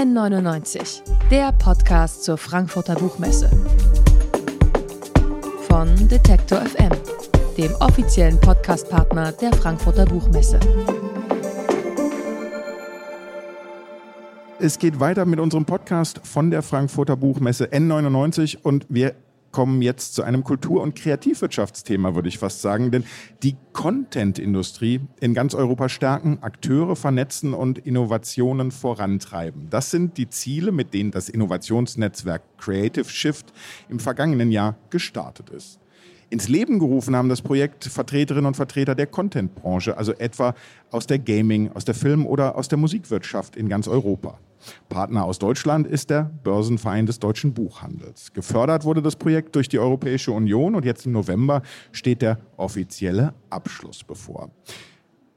N99, der Podcast zur Frankfurter Buchmesse. Von Detektor FM, dem offiziellen Podcastpartner der Frankfurter Buchmesse. Es geht weiter mit unserem Podcast von der Frankfurter Buchmesse N99 und wir kommen jetzt zu einem Kultur- und Kreativwirtschaftsthema, würde ich fast sagen. Denn die Content-Industrie in ganz Europa stärken, Akteure vernetzen und Innovationen vorantreiben. Das sind die Ziele, mit denen das Innovationsnetzwerk Creative Shift im vergangenen Jahr gestartet ist. Ins Leben gerufen haben das Projekt Vertreterinnen und Vertreter der Content-Branche, also etwa aus der Gaming, aus der Film- oder aus der Musikwirtschaft in ganz Europa. Partner aus Deutschland ist der Börsenverein des deutschen Buchhandels. Gefördert wurde das Projekt durch die Europäische Union und jetzt im November steht der offizielle Abschluss bevor.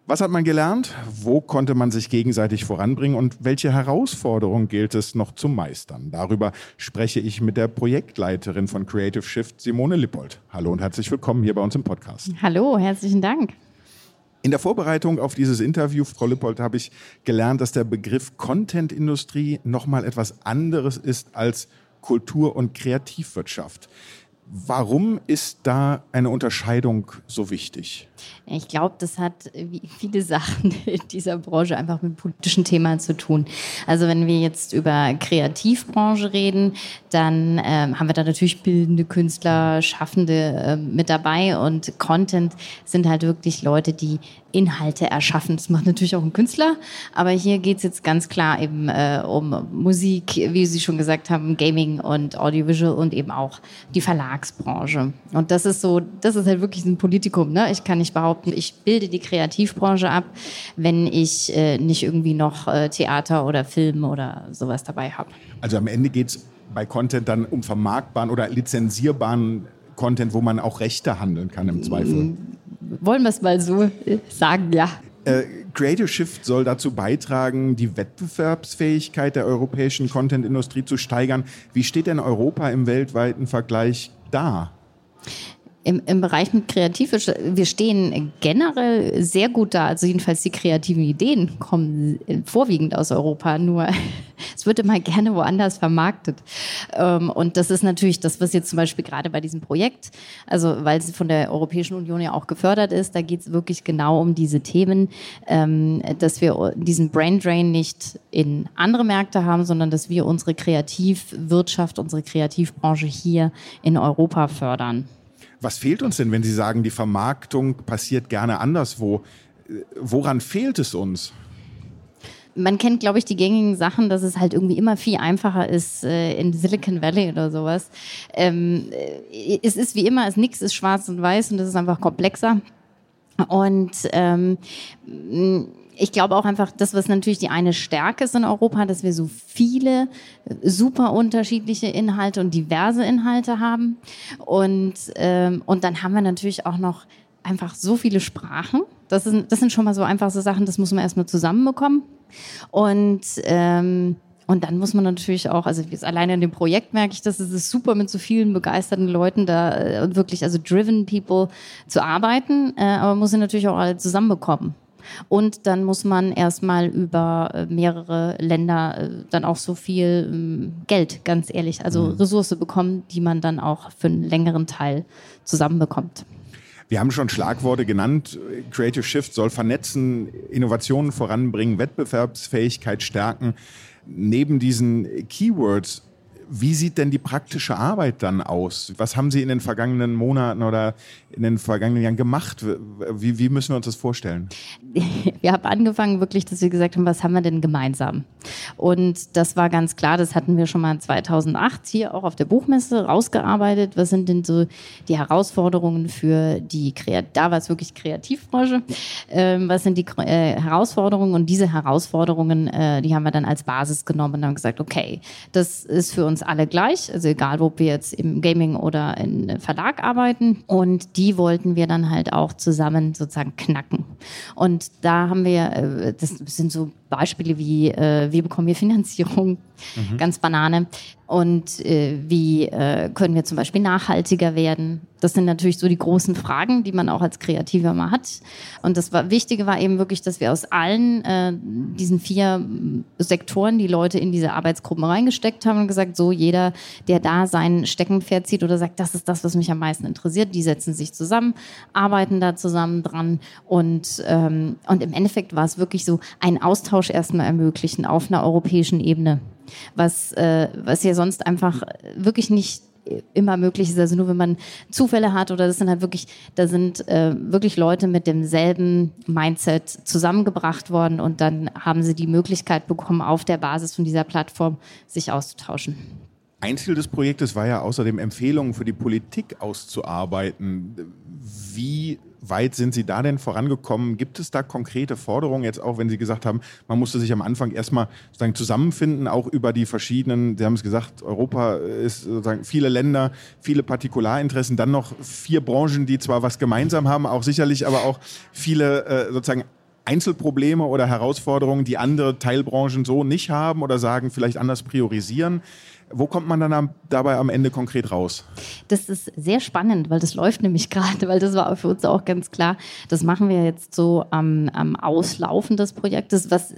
Was hat man gelernt? Wo konnte man sich gegenseitig voranbringen und welche Herausforderungen gilt es noch zu meistern? Darüber spreche ich mit der Projektleiterin von Creative Shift, Simone Lippold. Hallo und herzlich willkommen hier bei uns im Podcast. Hallo, herzlichen Dank. In der Vorbereitung auf dieses Interview, Frau Lippold, habe ich gelernt, dass der Begriff Content-Industrie nochmal etwas anderes ist als Kultur- und Kreativwirtschaft. Warum ist da eine Unterscheidung so wichtig? Ich glaube, das hat wie viele Sachen in dieser Branche einfach mit politischen Themen zu tun. Also wenn wir jetzt über Kreativbranche reden, dann ähm, haben wir da natürlich bildende Künstler, Schaffende äh, mit dabei und Content sind halt wirklich Leute, die Inhalte erschaffen. Das macht natürlich auch ein Künstler, aber hier geht es jetzt ganz klar eben äh, um Musik, wie Sie schon gesagt haben, Gaming und Audiovisual und eben auch die Verlagsbranche. Und das ist so, das ist halt wirklich ein Politikum. Ne? Ich kann nicht behaupten, ich bilde die Kreativbranche ab, wenn ich äh, nicht irgendwie noch äh, Theater oder Film oder sowas dabei habe. Also am Ende geht es bei Content dann um vermarktbaren oder lizenzierbaren Content, wo man auch Rechte handeln kann im Zweifel. Wollen wir es mal so äh, sagen, ja. Äh, Creative Shift soll dazu beitragen, die Wettbewerbsfähigkeit der europäischen Content-Industrie zu steigern. Wie steht denn Europa im weltweiten Vergleich da? Im, im Bereich mit Kreativ, wir stehen generell sehr gut da. Also jedenfalls die kreativen Ideen kommen vorwiegend aus Europa. Nur es wird immer gerne woanders vermarktet. Ähm, und das ist natürlich das, was jetzt zum Beispiel gerade bei diesem Projekt, also weil es von der Europäischen Union ja auch gefördert ist, da geht es wirklich genau um diese Themen, ähm, dass wir diesen Brain Drain nicht in andere Märkte haben, sondern dass wir unsere Kreativwirtschaft, unsere Kreativbranche hier in Europa fördern. Was fehlt uns denn, wenn Sie sagen, die Vermarktung passiert gerne anderswo? Woran fehlt es uns? man kennt, glaube ich, die gängigen Sachen, dass es halt irgendwie immer viel einfacher ist äh, in Silicon Valley oder sowas. Ähm, äh, es ist wie immer, es nichts ist schwarz und weiß und es ist einfach komplexer. Und ähm, ich glaube auch einfach, das, was natürlich die eine Stärke ist in Europa, dass wir so viele super unterschiedliche Inhalte und diverse Inhalte haben. Und, ähm, und dann haben wir natürlich auch noch einfach so viele Sprachen. Das sind, das sind schon mal so einfach so Sachen, das muss man erstmal zusammenbekommen. Und ähm, und dann muss man natürlich auch, also jetzt alleine in dem Projekt merke ich, dass es ist super mit so vielen begeisterten Leuten da äh, wirklich, also driven people zu arbeiten, äh, aber man muss sie natürlich auch alle zusammenbekommen. Und dann muss man erstmal über äh, mehrere Länder äh, dann auch so viel ähm, Geld, ganz ehrlich, also mhm. Ressource bekommen, die man dann auch für einen längeren Teil zusammenbekommt. Wir haben schon Schlagworte genannt. Creative Shift soll vernetzen, Innovationen voranbringen, Wettbewerbsfähigkeit stärken. Neben diesen Keywords wie sieht denn die praktische Arbeit dann aus? Was haben Sie in den vergangenen Monaten oder in den vergangenen Jahren gemacht? Wie, wie müssen wir uns das vorstellen? Wir haben angefangen wirklich, dass wir gesagt haben, was haben wir denn gemeinsam? Und das war ganz klar, das hatten wir schon mal 2008 hier auch auf der Buchmesse rausgearbeitet. Was sind denn so die Herausforderungen für die Kreativ, da war es wirklich Kreativbranche. Ähm, was sind die äh, Herausforderungen? Und diese Herausforderungen, äh, die haben wir dann als Basis genommen und haben gesagt, okay, das ist für uns alle gleich, also egal, ob wir jetzt im Gaming oder in Verlag arbeiten. Und die wollten wir dann halt auch zusammen sozusagen knacken. Und da haben wir, äh, das sind so Beispiele wie, äh, wie bekommen wir Finanzierung, mhm. ganz Banane. Und äh, wie äh, können wir zum Beispiel nachhaltiger werden? Das sind natürlich so die großen Fragen, die man auch als Kreativer mal hat. Und das war, Wichtige war eben wirklich, dass wir aus allen äh, diesen vier Sektoren die Leute in diese Arbeitsgruppen reingesteckt haben und gesagt, so jeder, der da sein Steckenpferd zieht oder sagt, das ist das, was mich am meisten interessiert, die setzen sich zusammen, arbeiten da zusammen dran. Und, ähm, und im Endeffekt war es wirklich so, einen Austausch erstmal ermöglichen auf einer europäischen Ebene was, äh, was ja sonst einfach wirklich nicht immer möglich ist. Also nur wenn man Zufälle hat oder das sind halt wirklich, da sind äh, wirklich Leute mit demselben Mindset zusammengebracht worden und dann haben sie die Möglichkeit bekommen, auf der Basis von dieser Plattform sich auszutauschen. Ein Ziel des Projektes war ja außerdem Empfehlungen für die Politik auszuarbeiten. Wie weit sind Sie da denn vorangekommen? Gibt es da konkrete Forderungen jetzt auch, wenn Sie gesagt haben, man musste sich am Anfang erstmal sozusagen zusammenfinden, auch über die verschiedenen, Sie haben es gesagt, Europa ist sozusagen viele Länder, viele Partikularinteressen, dann noch vier Branchen, die zwar was gemeinsam haben, auch sicherlich, aber auch viele äh, sozusagen Einzelprobleme oder Herausforderungen, die andere Teilbranchen so nicht haben oder sagen, vielleicht anders priorisieren. Wo kommt man dann am, dabei am Ende konkret raus? Das ist sehr spannend, weil das läuft nämlich gerade, weil das war für uns auch ganz klar. Das machen wir jetzt so am, am Auslaufen des Projektes, was,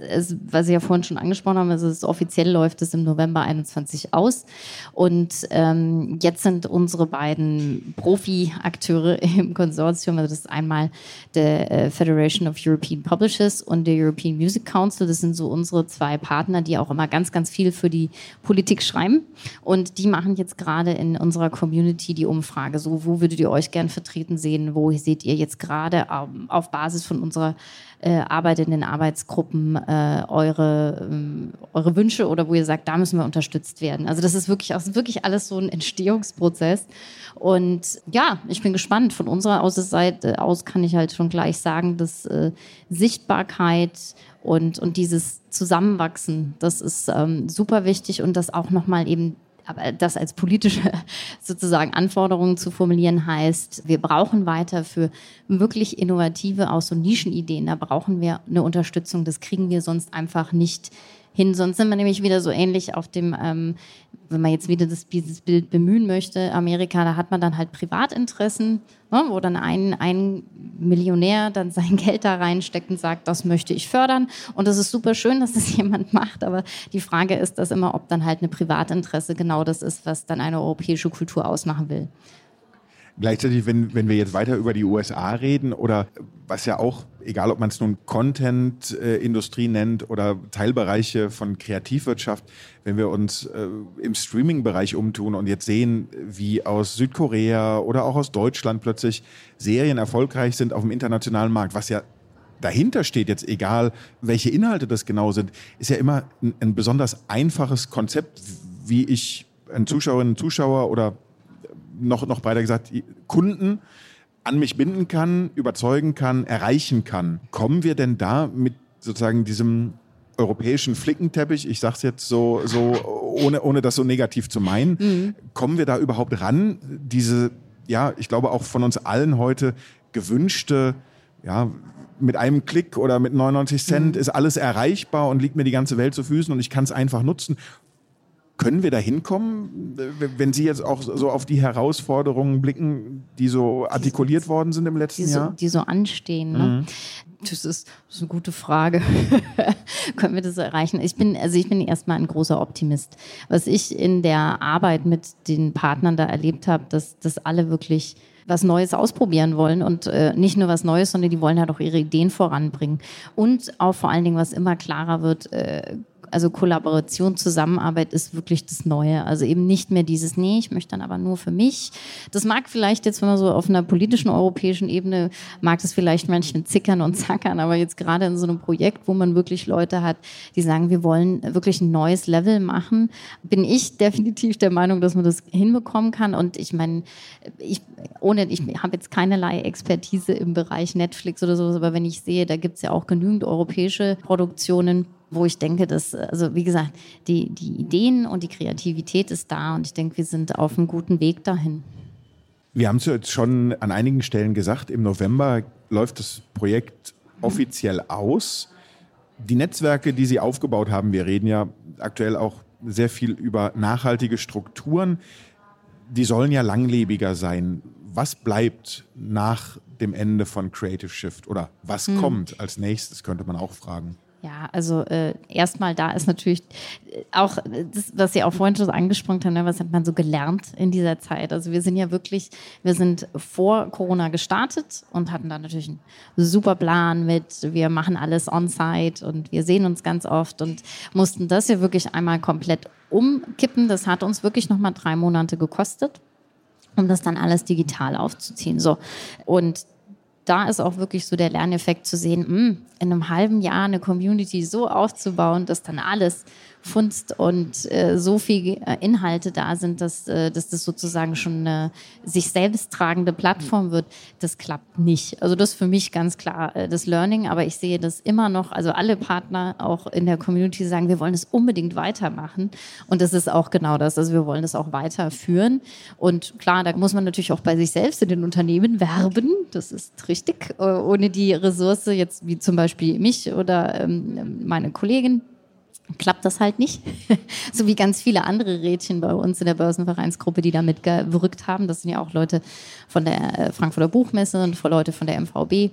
was Sie ja vorhin schon angesprochen haben. Also es offiziell läuft es im November 21 aus. Und ähm, jetzt sind unsere beiden Profi-Akteure im Konsortium, also das ist einmal der äh, Federation of European Publishers und der European Music Council. Das sind so unsere zwei Partner, die auch immer ganz, ganz viel für die Politik schreiben. Und die machen jetzt gerade in unserer Community die Umfrage, so wo würdet ihr euch gern vertreten sehen, wo seht ihr jetzt gerade ähm, auf Basis von unserer äh, Arbeit in den Arbeitsgruppen äh, eure, ähm, eure Wünsche oder wo ihr sagt, da müssen wir unterstützt werden. Also das ist wirklich, das ist wirklich alles so ein Entstehungsprozess. Und ja, ich bin gespannt. Von unserer Seite aus kann ich halt schon gleich sagen, dass äh, Sichtbarkeit und, und dieses Zusammenwachsen, das ist ähm, super wichtig und das auch nochmal eben aber das als politische sozusagen Anforderungen zu formulieren heißt, wir brauchen weiter für wirklich innovative, auch so Nischenideen, da brauchen wir eine Unterstützung. Das kriegen wir sonst einfach nicht hin. Sonst sind wir nämlich wieder so ähnlich auf dem, ähm, wenn man jetzt wieder das, dieses Bild bemühen möchte, Amerika, da hat man dann halt Privatinteressen, ne, wo dann ein, ein Millionär dann sein Geld da reinsteckt und sagt, das möchte ich fördern. Und das ist super schön, dass das jemand macht, aber die Frage ist das immer, ob dann halt eine Privatinteresse genau das ist, was dann eine europäische Kultur ausmachen will. Gleichzeitig, wenn, wenn wir jetzt weiter über die USA reden oder was ja auch, egal ob man es nun Content-Industrie nennt oder Teilbereiche von Kreativwirtschaft, wenn wir uns äh, im Streaming-Bereich umtun und jetzt sehen, wie aus Südkorea oder auch aus Deutschland plötzlich Serien erfolgreich sind auf dem internationalen Markt, was ja dahinter steht, jetzt egal welche Inhalte das genau sind, ist ja immer ein, ein besonders einfaches Konzept, wie ich einen Zuschauerinnen und Zuschauer oder noch, noch breiter gesagt, Kunden an mich binden kann, überzeugen kann, erreichen kann. Kommen wir denn da mit sozusagen diesem europäischen Flickenteppich, ich sage es jetzt so, so ohne, ohne das so negativ zu meinen, mhm. kommen wir da überhaupt ran, diese, ja, ich glaube auch von uns allen heute gewünschte, ja, mit einem Klick oder mit 99 Cent mhm. ist alles erreichbar und liegt mir die ganze Welt zu Füßen und ich kann es einfach nutzen. Können wir da hinkommen, wenn Sie jetzt auch so auf die Herausforderungen blicken, die so artikuliert die, worden sind im letzten die Jahr? So, die so anstehen. Ne? Mhm. Das, ist, das, ist, eine gute Frage. Können wir das so erreichen? Ich bin, also ich bin erstmal ein großer Optimist. Was ich in der Arbeit mit den Partnern da erlebt habe, dass, dass alle wirklich was Neues ausprobieren wollen und äh, nicht nur was Neues, sondern die wollen halt auch ihre Ideen voranbringen. Und auch vor allen Dingen, was immer klarer wird, äh, also Kollaboration, Zusammenarbeit ist wirklich das Neue. Also eben nicht mehr dieses, nee, ich möchte dann aber nur für mich. Das mag vielleicht jetzt, wenn man so auf einer politischen europäischen Ebene, mag das vielleicht manchen zickern und zackern, aber jetzt gerade in so einem Projekt, wo man wirklich Leute hat, die sagen, wir wollen wirklich ein neues Level machen, bin ich definitiv der Meinung, dass man das hinbekommen kann. Und ich meine, ich, ohne, ich habe jetzt keinerlei Expertise im Bereich Netflix oder sowas, aber wenn ich sehe, da gibt es ja auch genügend europäische Produktionen, wo ich denke, dass, also wie gesagt, die, die Ideen und die Kreativität ist da und ich denke, wir sind auf einem guten Weg dahin. Wir haben es jetzt schon an einigen Stellen gesagt, im November läuft das Projekt offiziell aus. Die Netzwerke, die Sie aufgebaut haben, wir reden ja aktuell auch sehr viel über nachhaltige Strukturen. Die sollen ja langlebiger sein. Was bleibt nach dem Ende von Creative Shift oder was hm. kommt als nächstes, könnte man auch fragen. Ja, also äh, erstmal da ist natürlich äh, auch das, was Sie auch vorhin schon angesprochen haben, ne, was hat man so gelernt in dieser Zeit? Also wir sind ja wirklich, wir sind vor Corona gestartet und hatten dann natürlich einen super Plan mit, wir machen alles on-site und wir sehen uns ganz oft und mussten das ja wirklich einmal komplett umkippen. Das hat uns wirklich nochmal drei Monate gekostet um das dann alles digital aufzuziehen. So. Und da ist auch wirklich so der Lerneffekt zu sehen, mh, hm, in einem halben Jahr eine Community so aufzubauen, dass dann alles funzt und äh, so viele äh, Inhalte da sind, dass, äh, dass das sozusagen schon eine sich selbst tragende Plattform wird, das klappt nicht. Also das ist für mich ganz klar äh, das Learning, aber ich sehe das immer noch, also alle Partner auch in der Community sagen, wir wollen es unbedingt weitermachen und das ist auch genau das, also wir wollen das auch weiterführen und klar, da muss man natürlich auch bei sich selbst in den Unternehmen werben, das ist richtig, äh, ohne die Ressource jetzt wie zum Beispiel mich oder ähm, meine Kollegin, klappt das halt nicht. so wie ganz viele andere Rädchen bei uns in der Börsenvereinsgruppe, die da mitgewirkt haben. Das sind ja auch Leute von der äh, Frankfurter Buchmesse und Leute von der MVB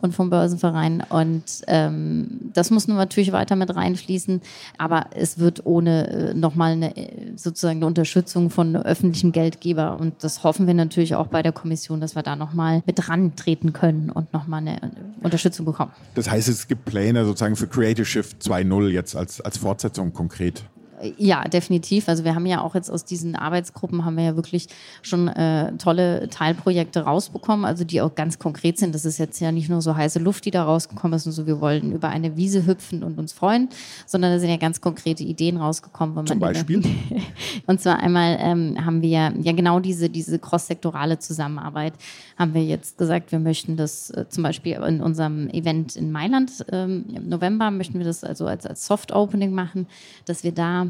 und vom Börsenverein. Und ähm, das muss nun natürlich weiter mit reinfließen. Aber es wird ohne äh, nochmal eine, äh, sozusagen eine Unterstützung von öffentlichem Geldgeber. Und das hoffen wir natürlich auch bei der Kommission, dass wir da nochmal mit rantreten können und nochmal eine Unterstützung bekommen. Das heißt, es gibt Pläne sozusagen für Creative Shift 2.0 jetzt als, als Fortsetzung konkret? Ja, definitiv. Also wir haben ja auch jetzt aus diesen Arbeitsgruppen haben wir ja wirklich schon äh, tolle Teilprojekte rausbekommen, also die auch ganz konkret sind. Das ist jetzt ja nicht nur so heiße Luft, die da rausgekommen ist und so, wir wollen über eine Wiese hüpfen und uns freuen, sondern da sind ja ganz konkrete Ideen rausgekommen. Zum Beispiel? und zwar einmal ähm, haben wir ja genau diese, diese cross-sektorale Zusammenarbeit, haben wir jetzt gesagt, wir möchten das äh, zum Beispiel in unserem Event in Mailand ähm, im November, möchten wir das also als, als Soft-Opening machen, dass wir da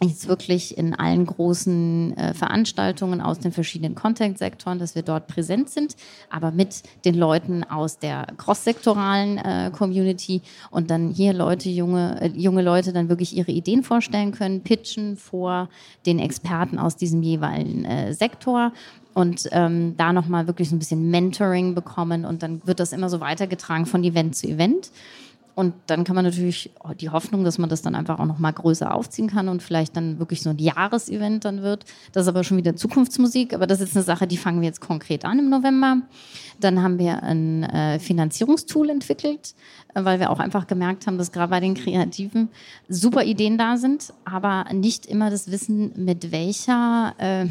jetzt wirklich in allen großen äh, Veranstaltungen aus den verschiedenen Content-Sektoren, dass wir dort präsent sind, aber mit den Leuten aus der cross-sektoralen äh, Community und dann hier Leute, junge, äh, junge Leute dann wirklich ihre Ideen vorstellen können, pitchen vor den Experten aus diesem jeweiligen äh, Sektor und ähm, da nochmal wirklich so ein bisschen Mentoring bekommen und dann wird das immer so weitergetragen von Event zu Event. Und dann kann man natürlich die Hoffnung, dass man das dann einfach auch noch mal größer aufziehen kann und vielleicht dann wirklich so ein Jahresevent dann wird. Das ist aber schon wieder Zukunftsmusik. Aber das ist eine Sache, die fangen wir jetzt konkret an im November. Dann haben wir ein äh, Finanzierungstool entwickelt, äh, weil wir auch einfach gemerkt haben, dass gerade bei den Kreativen super Ideen da sind, aber nicht immer das Wissen, mit welcher, äh,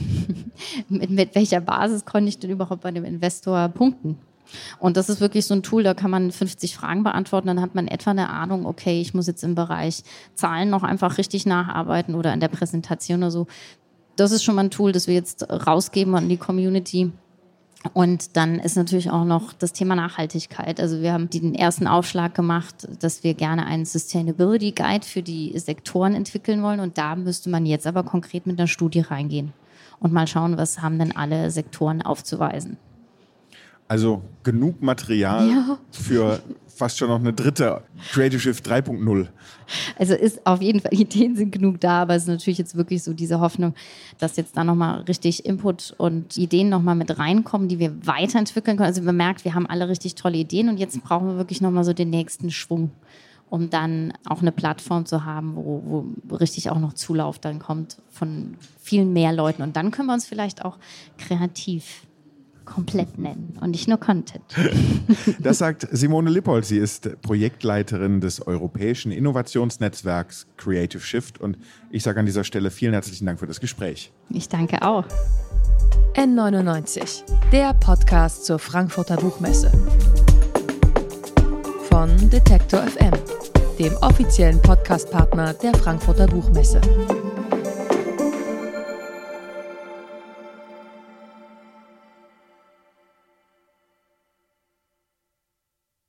mit, mit welcher Basis konnte ich denn überhaupt bei dem Investor punkten. Und das ist wirklich so ein Tool, da kann man 50 Fragen beantworten, dann hat man etwa eine Ahnung, okay, ich muss jetzt im Bereich Zahlen noch einfach richtig nacharbeiten oder in der Präsentation oder so. Das ist schon mal ein Tool, das wir jetzt rausgeben an die Community. Und dann ist natürlich auch noch das Thema Nachhaltigkeit. Also wir haben den ersten Aufschlag gemacht, dass wir gerne einen Sustainability Guide für die Sektoren entwickeln wollen. Und da müsste man jetzt aber konkret mit einer Studie reingehen und mal schauen, was haben denn alle Sektoren aufzuweisen. Also genug Material ja. für fast schon noch eine dritte Creative Shift 3.0. Also ist auf jeden Fall, Ideen sind genug da, aber es ist natürlich jetzt wirklich so diese Hoffnung, dass jetzt da nochmal richtig Input und Ideen nochmal mit reinkommen, die wir weiterentwickeln können. Also man merkt, wir haben alle richtig tolle Ideen und jetzt brauchen wir wirklich nochmal so den nächsten Schwung, um dann auch eine Plattform zu haben, wo, wo richtig auch noch Zulauf dann kommt von vielen mehr Leuten. Und dann können wir uns vielleicht auch kreativ komplett nennen und nicht nur Content. Das sagt Simone Lippold. Sie ist Projektleiterin des Europäischen Innovationsnetzwerks Creative Shift. Und ich sage an dieser Stelle vielen herzlichen Dank für das Gespräch. Ich danke auch. N99, der Podcast zur Frankfurter Buchmesse. Von Detektor FM, dem offiziellen Podcastpartner der Frankfurter Buchmesse.